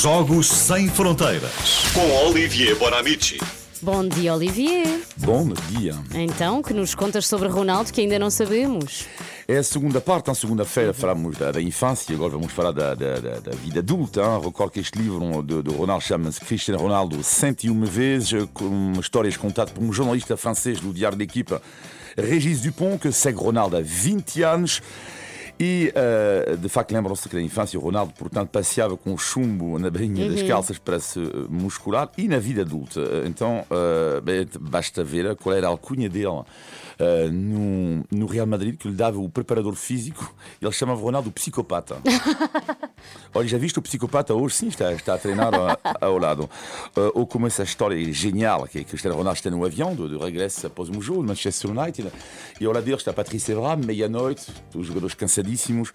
Jogos Sem Fronteiras. Com Olivier Bonamici. Bom dia, Olivier. Bom dia. Então, que nos contas sobre Ronaldo que ainda não sabemos? É a segunda parte. Na segunda-feira falamos da, da infância, agora vamos falar da, da, da- da vida adulta. hein. Recordo que este livro de, de Ronaldo chama-se Cristiano Ronaldo 101 vezes, com histórias contadas por um jornalista francês do Diário da Equipa, Régis Dupont, que segue Ronaldo há 20 anos. E, eh, de facto, lembram-se que na infância o Ronaldo, portanto, passeava com chumbo na bainha das calças para se eh, muscular e na vida adulta. Então, eh, bem, basta ver qual era a alcunha dele eh, no, no Real Madrid, que lhe dava o preparador físico. Ele chamava Ronaldo o psicopata. Olha, já viste o psicopata hoje? Sim, está, está a treinar a- ao história genial que Cristiano Ronaldo está no avião de, de Manchester United, e ao lado dele Patrice Evra, meia-noite, os jogadores cansadíssimos,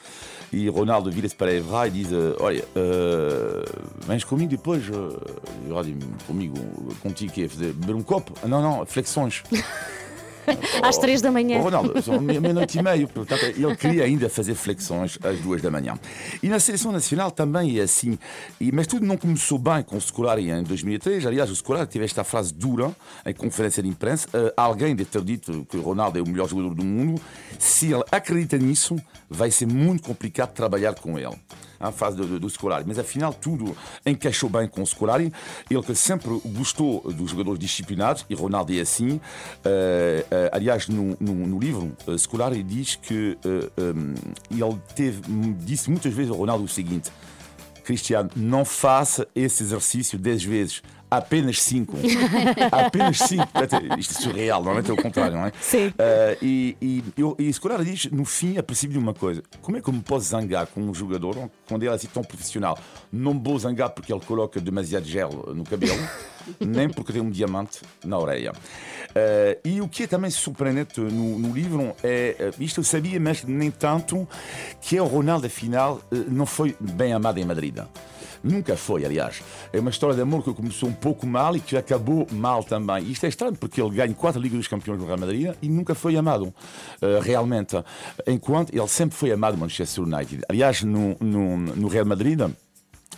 e Ronaldo vira-se para Evra e diz: uh, Olha, uh, vens comigo depois? Uh, Comigo, contigo, que é beber um copo? Ah, Não, não, flexões. Às três da manhã. Oh, Ronaldo, são meia- meia-noite e meia, portanto, ele queria ainda fazer flexões às duas da manhã. E na seleção nacional também é assim. E, mas tudo não começou bem com o Scolari em 2003. Aliás, o Scolari teve esta frase dura em conferência de imprensa. Eh, alguém deve ter dito que o Ronaldo é o melhor jogador do mundo. Se ele acredita nisso, vai ser muito complicado trabalhar com ele. A frase do, do, Scolari. Mas afinal, tudo encaixou bem com o Scolari. Ele que sempre gostou dos jogadores disciplinados, e Ronaldo é assim. Eh, eh, aliás, no, no, no livro, uh, Scolari diz que um, ele teve, disse muitas vezes ao Ronaldo o seguinte: Cristiano, não faça esse exercício 10 vezes. Apenas 5. Apenas 5. Isto é surreal, normalmente é o contrário, não é? Sim. Uh, e, e, eu- e Scolari diz, no fim, apercebi uma coisa: como é que eu me posso zangar com um jogador quando ele é assim tão profissional? Não vou zangar porque ele coloca demasiado gel no cabelo, nem porque tem um diamante na orelha. Uh, e o que é também surpreendente no, no livro é, uh, isto eu sabia, mas nem tanto, que é o Ronaldo, afinal, não foi bem amado em Madrid. Nunca foi, aliás. É uma história de amor que começou um pouco mal e que acabou mal também. Isto é estranho porque ele ganha quatro Ligas dos Campeões do Real Madrid e nunca foi amado, eh, realmente. Enquanto ele sempre foi amado no Manchester United. Aliás, no, no, no Real Madrid.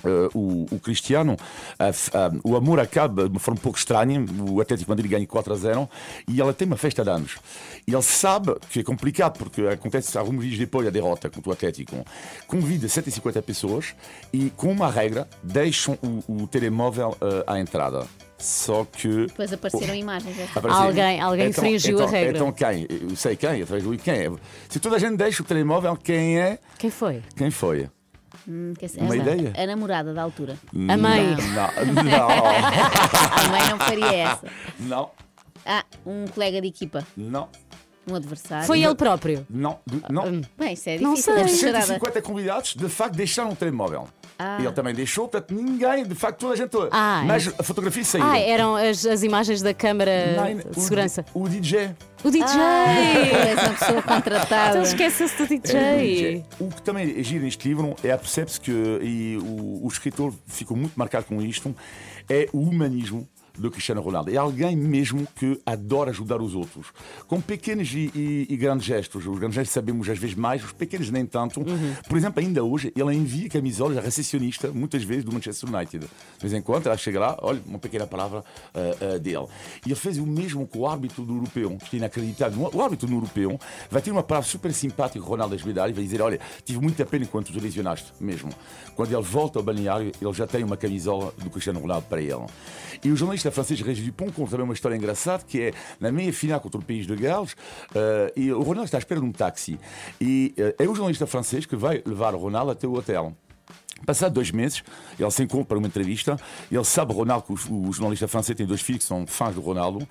Uh, o, o Cristiano, uh, uh, o amor acaba de uma forma um pouco estranha. O Atlético de Madrid ganha 4 a 0 e ela tem uma festa de anos. E ele sabe que é complicado porque acontece alguns dias depois a derrota contra o Atlético. Convida 150 pessoas e, com uma regra, deixam o, o telemóvel uh, à entrada. Só que. Depois apareceram imagens. é. Apareceu- Alguém- alguém infringiu a então, regra. Então quem? Eu sei quem, através do quem é. Se toda a gente deixa o telemóvel, quem é? Quem foi? Quem foi? Hum, que é- Uma ideia? A namorada da altura. A mãe. Não, não, A mãe não faria essa. não, Ah, um colega de equipa, não, um adversário. Foi ele próprio. não, não. Bem, isso é Não difícil. sei. ser charada. 150 convidados, de facto, deixaram o telemóvel. Ah. Ele também deixou, portanto, ninguém, de facto, toda a gente. Ah, mas a fotografia saiu. Ah, eram as, as imagens da câmara de segurança. O, o DJ. O DJ! És uma pessoa contratada. Então esquece-se do É, o DJ. DJ. O que também é giro neste livro é percebe-se que, e o, o escritor ficou muito marcado com isto, é o humanismo do Cristiano Ronaldo. É alguém mesmo que adora ajudar os outros. Com pequenos e, e- e grandes gestos. Os grandes gestos sabemos às vezes mais, os pequenos nem tanto. Por exemplo, ainda hoje, ele envia camisolas à recepcionista, muitas vezes, do Manchester United. De vez em quando, ela chega lá, olha, uma pequena palavra ah, ah, dele. E ele fez o mesmo com o árbitro do europeu, que é inacreditável. O árbitro do europeu vai ter uma palavra super simpática com o Ronaldo Esbedar e vai dizer: Olha, tive muita pena enquanto te lesionaste, mesmo. Quando ele volta ao balneário, ele já tem uma camisola do Cristiano Ronaldo para ele. E o jornalista francês Régis Dupont conta também uma história engraçada que é na meia final contra o país de Gales eh, e o Ronaldo está à espera de um táxi. E eh, é o jornalista francês que vai levar o Ronaldo até o hotel. Passado dois meses, ele se encontra para uma entrevista. Ele sabe, Ronaldo, que o, o jornalista francês tem dois filhos que são fãs do Ronaldo.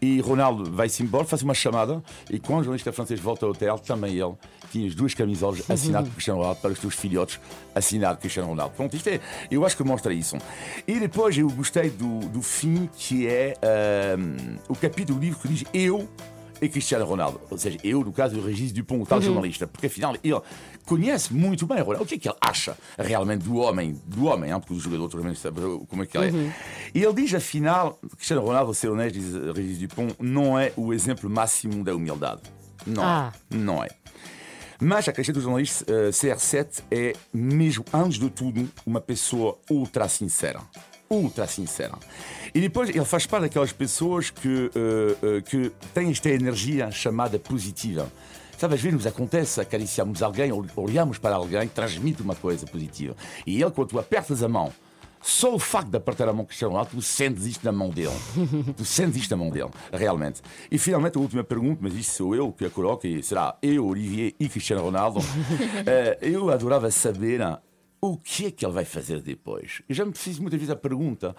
E Ronaldo vai-se embora, faz uma chamada. E quando o jornalista francês volta ao hotel, também ele tinha as duas camisolas assinadas por Cristiano Ronaldo para os seus filhotes, assinado Cristiano Ronaldo. Pronto, isto é, eu acho que mostra isso. E depois eu gostei do, do fim, que é ahm, o capítulo do livro que diz Eu e Cristiano Ronaldo. Ou seja, eu, no caso, o Regis Dupont, o tal jornalista, porque afinal ele conhece muito bem o Ronaldo. O que é que ele acha realmente do homem, do homem, hein? porque o jogador também sabe como é que ele é. E ele diz, afinal, Cristiano Ronaldo, vou ser honesto, diz Regis Dupont, não é o exemplo máximo da humildade. Não, Ah. é. não é. Mas acrescento o jornalista, eh, CR7 é mesmo, antes de tudo, uma pessoa ultra sincera. Ultra sincera. E depois ele faz parte daquelas pessoas que, eh, eh, que têm esta energia chamada positiva. Sabe, às vezes nos acontece acariciarmos alguém, ol- olhamos para alguém, transmite uma coisa positiva. E ele, quando tu apertas a mão, só o facto de apertar a mão de Cristiano Ronaldo, tu sentes isto na mão dele. tu sentes isto na mão dele, realmente. E finalmente a última pergunta, mas isto sou eu que a coloco, e será eu, Olivier e Cristiano Ronaldo. Eh, eu adorava saber ah, o que é que ele vai fazer depois. Eu já me fiz muitas vezes a pergunta.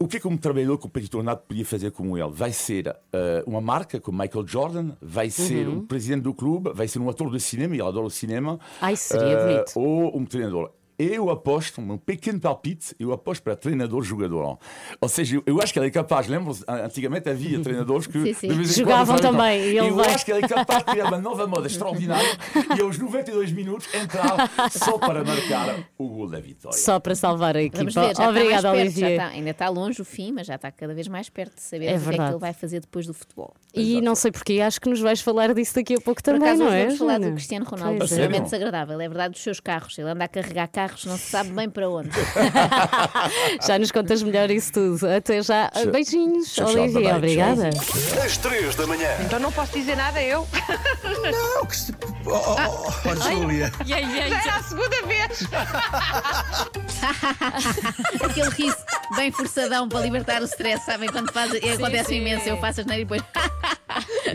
O que é que um trabalhador competidor nato podia fazer como ele? Vai ser eh, uma marca como Michael Jordan, vai ser um presidente do clube, vai ser um ator de cinema, e ele adora o cinema. Ai, seria eh, bonito. Ou um treinador. Eu aposto, um pequeno palpite, eu aposto para treinador-jogador. Ou seja, eu, eu acho que ele é capaz, lembram-se, antigamente havia treinadores que Sim, sim. de vez em Jogavam quando, também, e Eu vai. acho que ele é capaz de criar uma nova moda extraordinária e aos 92 minutos entrar só para marcar o gol da vitória. Só para salvar a equipa. Vamos ver, já está Obrigada, Olivier. está- ainda está longe o fim, mas já está cada vez mais perto de saber É o que é que ele vai fazer depois do futebol. E não sei porquê, acho que nos vais falar disso daqui a pouco Por também, acaso, não é? vamos falar do Cristiano Ronaldo, Pois é. extremamente desagradável. É verdade, dos seus carros. Ele anda a carregar carros, não se sabe bem para onde. Já nos contas melhor isso tudo. Até já. Beijinhos, Tchau, tchau, Olivier. bye-bye, Obrigada. Às três da manhã. Então não posso dizer nada eu. Não, que se... Oh, oh, oh, Júlia. Já era a segunda vez. Aquele riso bem forçadão para libertar o stress, sabem? Quando faz, acontece sim. imenso, eu faço as neiras e depois.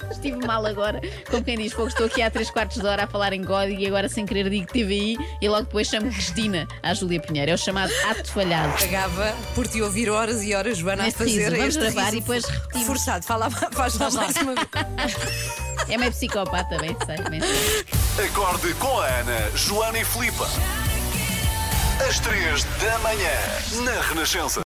Estive mal agora, como quem diz, fogo, estou aqui há 3 quartos de hora a falar em código e agora sem querer digo TVI e logo depois chamo Cristina à Júlia Pinheiro. É o chamado ato falhado. Pagava por te ouvir horas e horas, Joana, Neste a fazer riso, vamos este gravar riso e depois repetimos. Forçado, fala, faz lá mais uma vez. É meio psicopata, bem sei, bem sei. Acorde com a Ana, Joana e Filipe. Às três da manhã. Na Renascença.